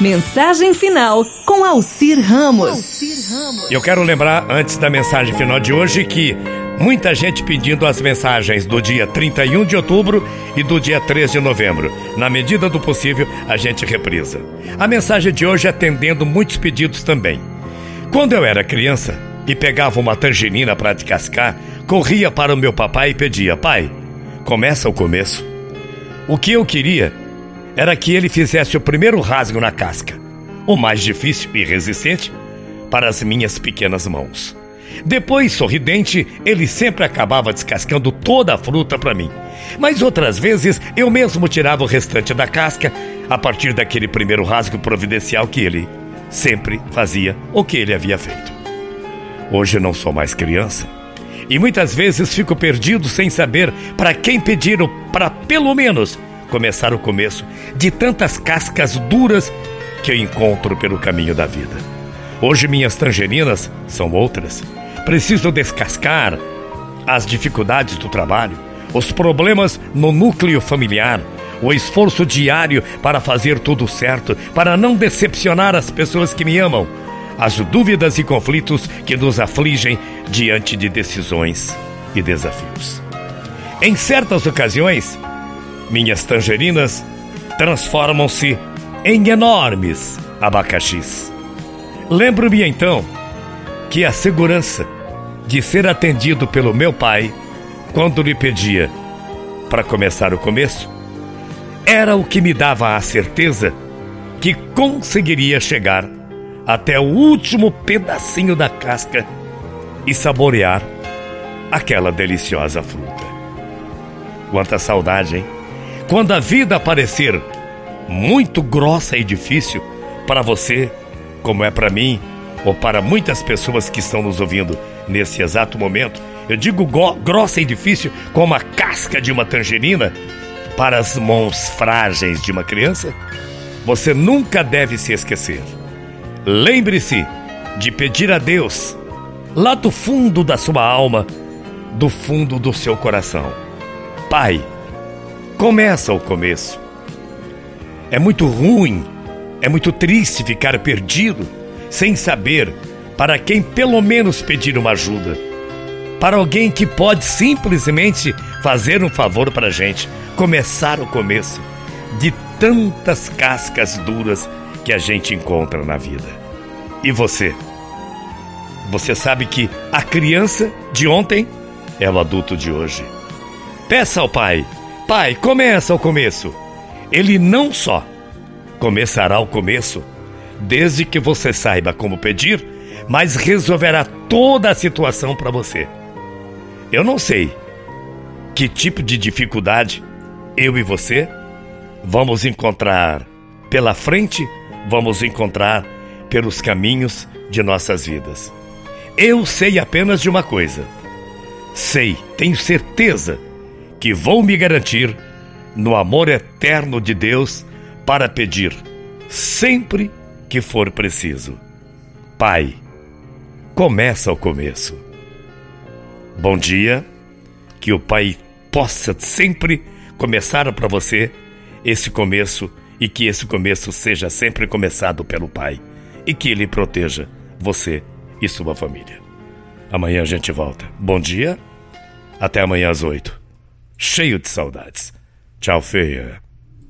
Mensagem final com Alcir Ramos. Eu quero lembrar, antes da mensagem final de hoje, que muita gente pedindo as mensagens do dia 31 de outubro e do dia 3 de novembro. Na medida do possível, a gente reprisa. A mensagem de hoje atendendo muitos pedidos também. Quando eu era criança e pegava uma tangerina para descascar, corria para o meu papai e pedia: Pai, começa o começo. O que eu queria era que ele fizesse o primeiro rasgo na casca, o mais difícil e resistente para as minhas pequenas mãos. Depois, sorridente, ele sempre acabava descascando toda a fruta para mim. Mas outras vezes eu mesmo tirava o restante da casca a partir daquele primeiro rasgo providencial que ele sempre fazia o que ele havia feito. Hoje não sou mais criança e muitas vezes fico perdido sem saber para quem pedir para pelo menos começar o começo de tantas cascas duras que eu encontro pelo caminho da vida. Hoje minhas tangerinas são outras. Preciso descascar as dificuldades do trabalho, os problemas no núcleo familiar, o esforço diário para fazer tudo certo, para não decepcionar as pessoas que me amam, as dúvidas e conflitos que nos afligem diante de decisões e desafios. Em certas ocasiões, minhas tangerinas transformam-se em enormes abacaxis. Lembro-me então que a segurança de ser atendido pelo meu pai quando lhe pedia para começar o começo era o que me dava a certeza que conseguiria chegar até o último pedacinho da casca e saborear aquela deliciosa fruta. Quanta saudade, hein? Quando a vida parecer muito grossa e difícil para você, como é para mim ou para muitas pessoas que estão nos ouvindo nesse exato momento, eu digo grossa e difícil como a casca de uma tangerina para as mãos frágeis de uma criança, você nunca deve se esquecer. Lembre-se de pedir a Deus, lá do fundo da sua alma, do fundo do seu coração: Pai, Começa o começo. É muito ruim, é muito triste ficar perdido, sem saber para quem pelo menos pedir uma ajuda. Para alguém que pode simplesmente fazer um favor para a gente, começar o começo de tantas cascas duras que a gente encontra na vida. E você? Você sabe que a criança de ontem é o adulto de hoje. Peça ao Pai Pai, começa o começo. Ele não só começará o começo, desde que você saiba como pedir, mas resolverá toda a situação para você. Eu não sei que tipo de dificuldade eu e você vamos encontrar pela frente, vamos encontrar pelos caminhos de nossas vidas. Eu sei apenas de uma coisa. Sei, tenho certeza que vou me garantir no amor eterno de Deus para pedir sempre que for preciso. Pai, começa o começo. Bom dia, que o Pai possa sempre começar para você esse começo e que esse começo seja sempre começado pelo Pai e que Ele proteja você e sua família. Amanhã a gente volta. Bom dia, até amanhã às oito cheio de saudades. Tchau, feia.